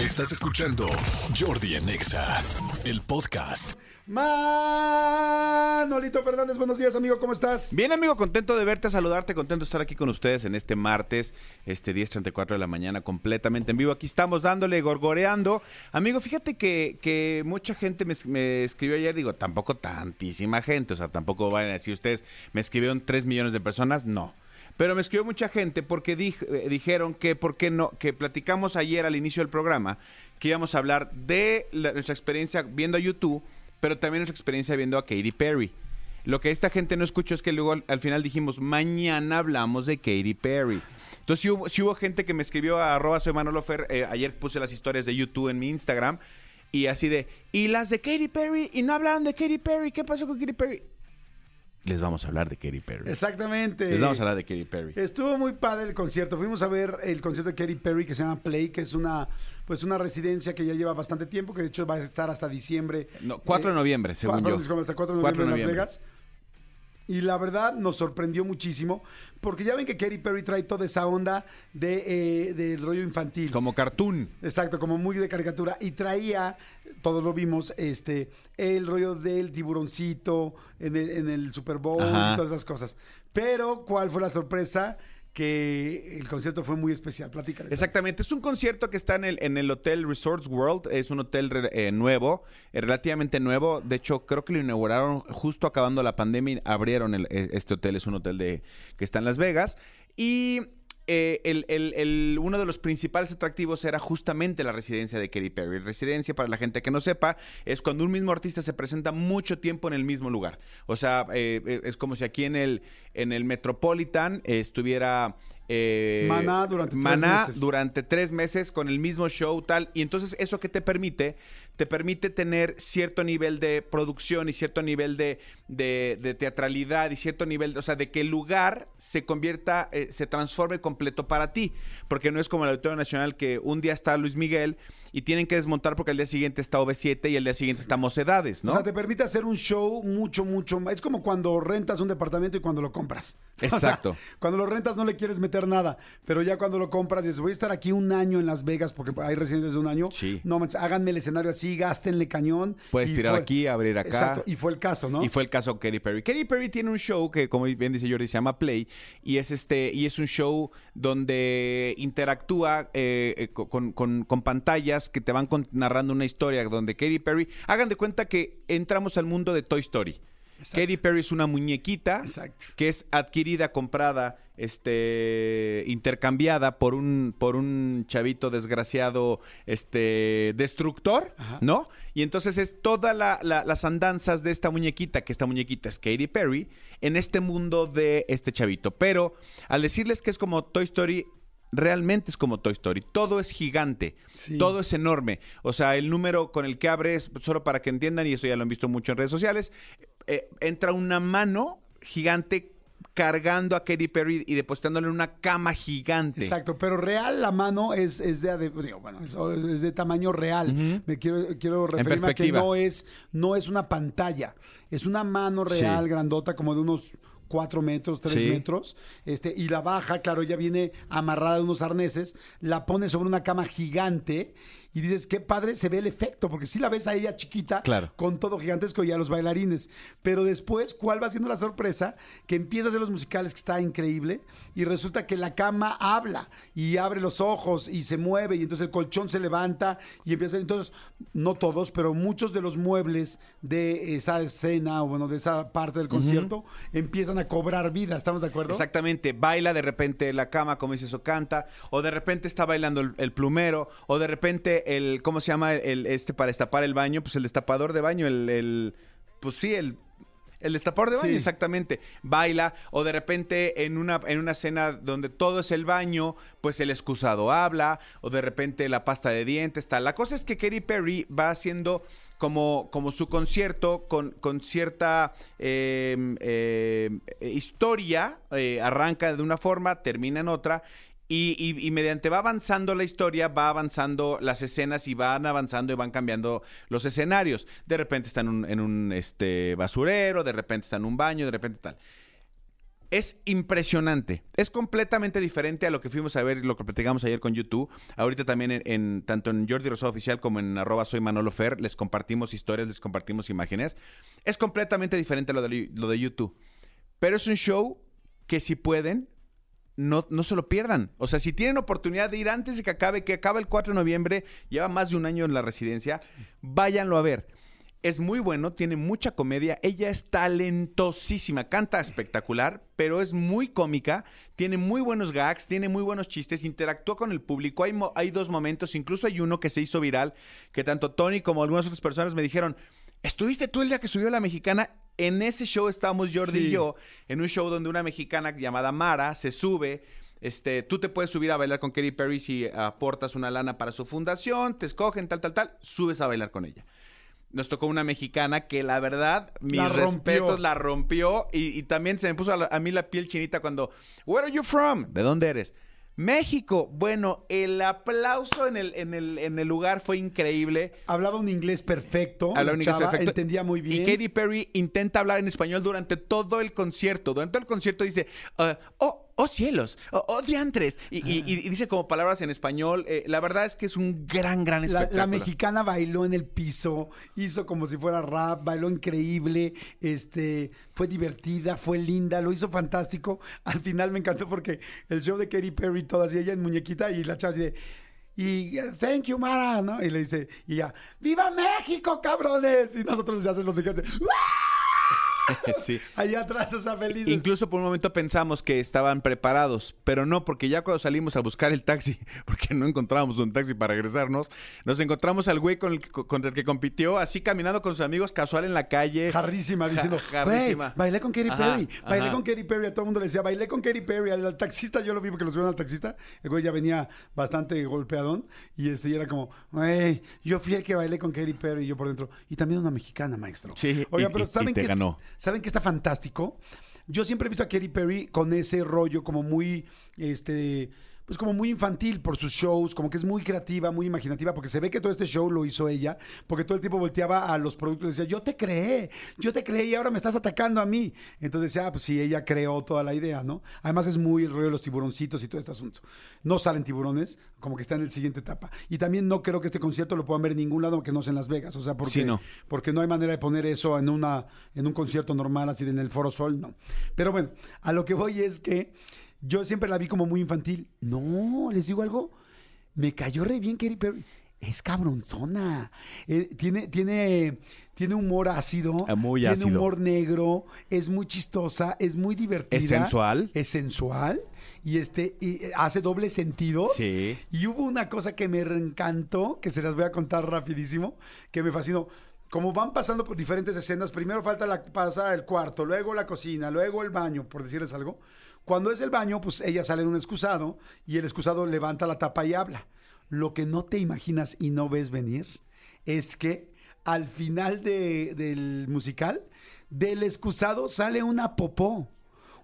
Estás escuchando Jordi en Exa, el podcast. Manolito Fernández, buenos días, amigo, ¿cómo estás? Bien, amigo, contento de verte, saludarte, contento de estar aquí con ustedes en este martes, este 10.34 de la mañana, completamente en vivo. Aquí estamos dándole, gorgoreando. Amigo, fíjate que, que mucha gente me, me escribió ayer, digo, tampoco tantísima gente, o sea, tampoco van a decir ustedes, me escribieron 3 millones de personas, no. Pero me escribió mucha gente porque eh, dijeron que, ¿por qué no? Que platicamos ayer al inicio del programa que íbamos a hablar de nuestra experiencia viendo a YouTube, pero también nuestra experiencia viendo a Katy Perry. Lo que esta gente no escuchó es que luego al, al final dijimos, mañana hablamos de Katy Perry. Entonces sí hubo gente que me escribió a arroba soy Manolo Fer, eh, ayer puse las historias de YouTube en mi Instagram, y así de, ¿y las de Katy Perry? ¿Y no hablaron de Katy Perry? ¿Qué pasó con Katy Perry? Les vamos a hablar de Katy Perry. Exactamente. Les vamos a hablar de Katy Perry. Estuvo muy padre el concierto. Fuimos a ver el concierto de Katy Perry que se llama Play, que es una pues una residencia que ya lleva bastante tiempo, que de hecho va a estar hasta diciembre. No, 4 de Eh, noviembre, según yo. hasta 4 de 4 noviembre de en Las noviembre. Vegas. Y la verdad nos sorprendió muchísimo, porque ya ven que Katy Perry trae toda esa onda de, eh, del rollo infantil. Como cartoon. Exacto, como muy de caricatura. Y traía, todos lo vimos, este, el rollo del tiburoncito en el, en el Super Bowl Ajá. y todas esas cosas. Pero, ¿cuál fue la sorpresa? Que el concierto fue muy especial. Platícales. Exactamente, es un concierto que está en el, en el Hotel Resorts World, es un hotel eh, nuevo, eh, relativamente nuevo, de hecho creo que lo inauguraron justo acabando la pandemia, y abrieron el- eh, este hotel, es un hotel de, que está en Las Vegas, y eh, el- el- el- uno de los principales atractivos era justamente la residencia de Katy Perry. Residencia, para la gente que no sepa, es cuando un mismo artista se presenta mucho tiempo en el mismo lugar. O sea, eh, eh, es como si aquí en el, en el Metropolitan eh, estuviera... eh, Maná durante tres meses. durante tres meses con el mismo show tal. Y entonces eso que te permite te permite tener cierto nivel de producción y cierto nivel de, de- de teatralidad y cierto nivel, o sea, de que el lugar se convierta, eh, se transforme completo para ti, porque no es como el Auditorio Nacional que un día está Luis Miguel y tienen que desmontar porque al día siguiente está OV7 y al día siguiente está Mocedades, ¿no? O sea, te permite hacer un show mucho, mucho más. Es como cuando rentas un departamento y cuando lo compras. O sea, Exacto. cuando lo rentas no le quieres meter nada, pero ya cuando lo compras dices, voy a estar aquí un año en Las Vegas porque hay residencias de un año. Sí. No manches, háganme el escenario así, gástenle cañón. Puedes Y tirar fue- aquí, abrir acá. Exacto, y fue el caso, ¿no? Y fue el caso de Katy Perry. Katy Perry tiene un show que, como bien dice Jordi, se llama Play. Y es este, y es un show donde interactúa eh, eh, con, con- con pantallas que te van con- narrando una historia donde Katy Perry. Hagan de cuenta que entramos al mundo de Toy Story. Exacto. Katy Perry es una muñequita Exacto. que es adquirida, comprada, este, intercambiada por un, por un chavito desgraciado, este, destructor, Ajá. ¿no? Y entonces es todas las andanzas de esta muñequita, que esta muñequita es Katy Perry, en este mundo de este chavito. Pero al decirles que es como Toy Story, realmente es como Toy Story. Todo es gigante, Sí. todo es enorme. O sea, el número con el que abres, solo para que entiendan, y esto ya lo han visto mucho en redes sociales, eh, entra una mano gigante cargando a Katy Perry y depositándole en una cama gigante. Exacto, pero real la mano es, es de, de- digo, bueno, es, es de tamaño real. Me quiero, quiero referirme a que no es, no es una pantalla, es una mano real, Sí. grandota, como de unos cuatro metros, tres Sí. metros, este, y la baja, claro, ya viene amarrada de unos arneses, la pone sobre una cama gigante y dices, qué padre se ve el efecto, porque si la ves a ella chiquita, Claro. con todo gigantesco y a los bailarines. Pero después, ¿cuál va siendo la sorpresa? Que empieza a hacer los musicales que está increíble y resulta que la cama habla y abre los ojos y se mueve y entonces el colchón se levanta y empieza. Entonces, no todos, pero muchos de los muebles de esa escena o bueno, de esa parte del concierto empiezan a cobrar vida. ¿Estamos de acuerdo? Exactamente, baila de repente la cama, como dices, o canta, o de repente está bailando el, el plumero, o de repente el, ¿cómo se llama? El, este para destapar el baño, pues el destapador de baño, el, el- pues sí, el, el destapador de baño, Sí. exactamente, baila, o de repente en una, en una escena donde todo es el baño, pues el excusado habla, o de repente la pasta de dientes, tal. La cosa es que Katy Perry va haciendo como, como su concierto con, con cierta eh, eh, historia, eh, arranca de una forma, termina en otra. Y, y- y mediante va avanzando la historia, va avanzando las escenas y van avanzando y van cambiando los escenarios. De repente está en un, en un, este, basurero, de repente está en un baño, de repente tal. Es impresionante. Es completamente diferente a lo que fuimos a ver, lo que platicamos ayer con YouTube. Ahorita también en, en- tanto en Jordi Rosado Oficial como en arroba soy Manolo Fer, les compartimos historias, les compartimos imágenes. Es completamente diferente a lo de, lo de YouTube. Pero es un show que si pueden, no, no se lo pierdan. O sea, si tienen oportunidad de ir antes de que acabe, que acaba el 4 de noviembre, lleva más de un año en la residencia, váyanlo a ver. Es muy bueno, tiene mucha comedia, ella es talentosísima, canta espectacular, pero es muy cómica, tiene muy buenos gags, tiene muy buenos chistes, interactúa con el público, hay, mo- hay dos momentos, incluso hay uno que se hizo viral, que tanto Tony como algunas otras personas me dijeron, ¿estuviste tú el día que subió la mexicana? En ese show estábamos Jordi Sí. y yo, en un show donde una mexicana llamada Mara se sube. Este, tú te puedes subir a bailar con Katy Perry si aportas una lana para su fundación, te escogen, tal, tal, tal, subes a bailar con ella. Nos tocó una mexicana que la verdad, mis La respetos, la rompió y, y también se me puso a, la- a mí la piel chinita cuando, Where are you from? ¿De dónde eres? México. Bueno, el aplauso en el, en el, en el lugar fue increíble. Hablaba un inglés perfecto. Habla la un inglés chava, perfecto. Entendía muy bien. Y Katy Perry intenta hablar en español durante todo el concierto. Durante todo el concierto dice, uh, oh, oh cielos, oh, oh diantres. Y, y- y dice como palabras en español. Eh, la verdad es que es un gran, gran espectáculo. la mexicana bailó en el piso, hizo como si fuera rap, bailó increíble, este, fue divertida, fue linda, lo hizo fantástico. Al final me encantó porque el show de Katy Perry, todas y ella en muñequita y la chava así de, y eh, thank you, Mara, ¿no? Y le dice, y ya, ¡Viva México, cabrones! Y nosotros ya hacen los mexicanos, Sí. allá atrás, o sea, felices. Incluso por un momento pensamos que estaban preparados, pero no, porque ya cuando salimos a buscar el taxi, porque no encontrábamos un taxi para regresarnos, nos encontramos al güey con el, contra el que compitió, así caminando con sus amigos casual en la calle. Jarrísima, diciendo, Ja- güey, jarrísima. bailé con Katy Ajá, Perry, bailé ajá. con Katy Perry, a todo el mundo le decía, bailé con Katy Perry, al, al taxista yo lo vi porque lo subieron al taxista, el güey ya venía bastante golpeadón, y este, y era como, güey, yo fui el que bailé con Katy Perry, y yo por dentro, y también una mexicana, maestro. Sí, Oigan, y- pero ¿saben y te qué, ganó. ¿Saben qué está fantástico? Yo siempre he visto a Katy Perry con ese rollo como muy, este, pues como muy infantil por sus shows, como que es muy creativa, muy imaginativa, porque se ve que todo este show lo hizo ella, porque todo el tiempo volteaba a los productos y decía, yo te creé, yo te creé y ahora me estás atacando a mí. Entonces decía, ah, pues sí, ella creó toda la idea, ¿no? Además es muy el rollo de los tiburoncitos y todo este asunto. No salen tiburones, como que está en el siguiente etapa. Y también no creo que este concierto lo puedan ver en ningún lado que no sea en Las Vegas, o sea, porque, Sí, no. porque no hay manera de poner eso en, una, en un concierto normal, así de en el Foro Sol, no. Pero bueno, a lo que voy es que yo siempre la vi como muy infantil. No, les digo algo, me cayó re bien Katy Perry. Es cabronzona. Eh, tiene, tiene, tiene humor ácido. Ah, muy tiene ácido. humor negro. Es muy chistosa. Es muy divertida. ¿Es sensual? Es sensual. Y este y, eh, hace doble sentidos. Sí. Y hubo una cosa que me encantó, que se las voy a contar rapidísimo, que me fascinó. Como van pasando por diferentes escenas, primero falta la pasa el cuarto, luego la cocina, luego el baño, por decirles algo. Cuando es el baño, pues ella sale de un excusado y el excusado levanta la tapa y habla. Lo que no te imaginas y no ves venir es que al final de- del musical, del excusado sale una popó.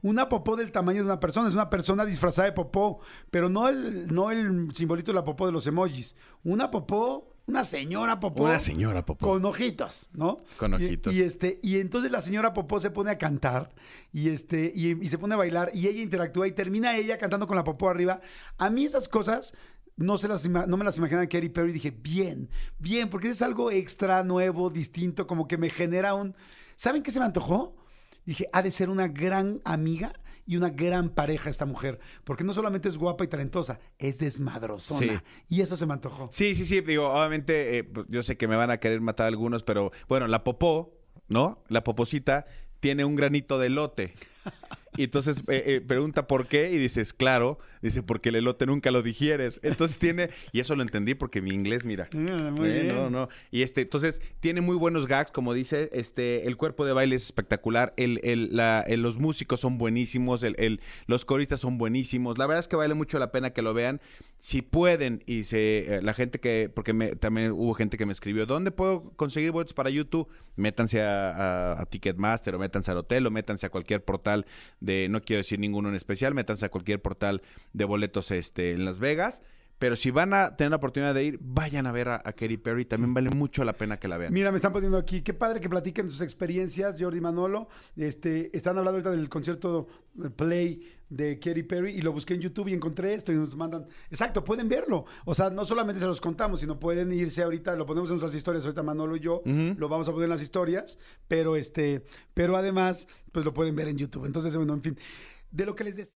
Una popó del tamaño de una persona, es una persona disfrazada de popó, pero no el, no el simbolito de la popó de los emojis. Una popó, una señora popó. Una señora popó. Con ojitos, ¿no? Con ojitos. Y, este, y entonces la señora popó se pone a cantar y este, y, y se pone a bailar y ella interactúa y termina ella cantando con la popó arriba. A mí esas cosas no, se las, no me las imaginaba Katy Perry. Dije, bien, bien, porque es algo extra, nuevo, distinto, como que me genera un... ¿Saben qué se me antojó? Dije, ha de ser una gran amiga y una gran pareja esta mujer, porque no solamente es guapa y talentosa, es desmadrosona. Sí. Y eso se me antojó. Sí, sí, sí. Digo, obviamente, eh, pues, yo sé que me van a querer matar algunos, pero bueno, la popó, ¿no? La poposita tiene un granito de elote. Y entonces eh, eh, pregunta por qué y dices, claro, dice, porque el elote nunca lo digieres. Entonces tiene, y eso lo entendí porque mi inglés, mira. Muy Eh, bien. No, no. Y este, entonces tiene muy buenos gags, como dice, este, el cuerpo de baile es espectacular, el, el, la- el- los músicos son buenísimos, el, el- los coristas son buenísimos. La verdad es que vale mucho la pena que lo vean. Si pueden, y se, eh, la gente que, porque me- también hubo gente que me escribió, ¿dónde puedo conseguir boletos para YouTube? Métanse a, Ticketmaster o métanse al hotel o métanse a cualquier portal de, no quiero decir ninguno en especial, métanse a cualquier portal de boletos este, en Las Vegas Pero si van a tener la oportunidad de ir, vayan a ver a, a Katy Perry. También vale mucho la pena que la vean. Mira, me están poniendo aquí, qué padre que platiquen sus experiencias, Jordi Manolo. Este, están hablando ahorita del concierto eh, Play de Katy Perry y lo busqué en YouTube y encontré esto y nos mandan, exacto, pueden verlo. O sea, no solamente se los contamos, sino pueden irse ahorita, lo ponemos en nuestras historias, ahorita Manolo y yo, lo vamos a poner en las historias, pero este, pero además, pues lo pueden ver en YouTube. Entonces, bueno, en fin, de lo que les decía.